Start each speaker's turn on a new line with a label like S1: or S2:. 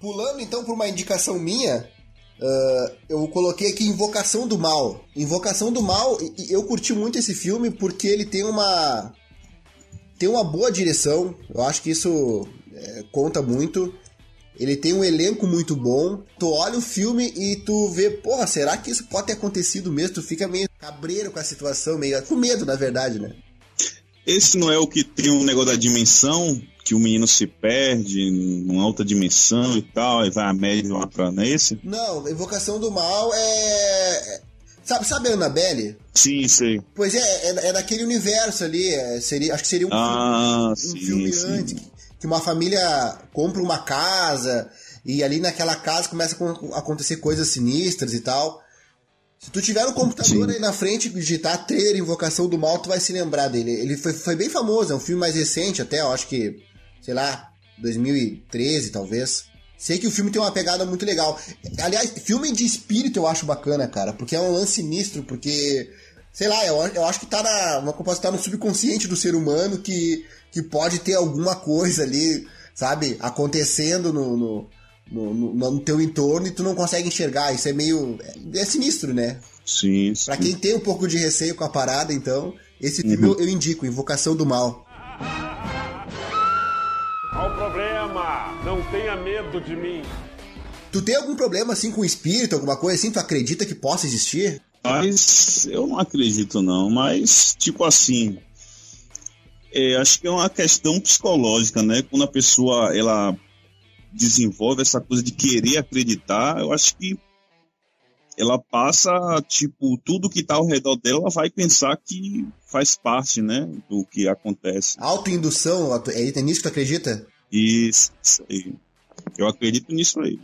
S1: Pulando então por uma indicação minha, uh, eu coloquei aqui Invocação do Mal. Invocação do Mal, eu curti muito esse filme porque ele tem uma tem uma boa direção. Eu acho que isso é, conta muito. Ele tem um elenco muito bom. Tu olha o filme e tu vê, porra, será que isso pode ter acontecido mesmo? Tu fica meio cabreiro com a situação, meio com medo, na verdade, né?
S2: Esse não é o que tem um negócio da dimensão, que o menino se perde numa outra dimensão e tal, e vai a média lá pra nesse?
S1: Não, Invocação do Mal é. é sabe, sabe a Annabelle?
S2: Sim, sei.
S1: Pois é, é, é daquele universo ali. É, seria, acho que seria um
S2: ah,
S1: filme,
S2: um filme sim.
S1: antes. Que uma família compra uma casa e ali naquela casa começa a acontecer coisas sinistras e tal. Se tu tiver um computador Sim. aí na frente e digitar trailer Invocação do Mal, tu vai se lembrar dele. Ele foi, foi bem famoso, é um filme mais recente até, eu acho que, sei lá, 2013 talvez. Sei que o filme tem uma pegada muito legal. Aliás, filme de espírito eu acho bacana, cara, porque é um lance sinistro, porque, sei lá, eu, eu acho que tá na. Uma coisa tá no subconsciente do ser humano que, que pode ter alguma coisa ali, sabe, acontecendo no, no no, no, no, teu entorno e tu não consegue enxergar. Isso é meio. É, é sinistro, né?
S2: Sim,
S1: sim. Pra quem tem um pouco de receio com a parada, então, esse filme uhum. eu, eu indico, Invocação do Mal.
S3: Problema? Não tenha medo de mim.
S1: Tu tem algum problema assim com o espírito, alguma coisa assim? Tu acredita que possa existir?
S2: Mas eu não acredito não, mas tipo assim, é, acho que é uma questão psicológica, né? Quando a pessoa ela desenvolve essa coisa de querer acreditar, eu acho que ela passa, tipo, tudo que tá ao redor dela, ela vai pensar que faz parte, né, do que acontece.
S1: Autoindução, é, é nisso que tu acredita?
S2: Aí. Eu acredito nisso aí.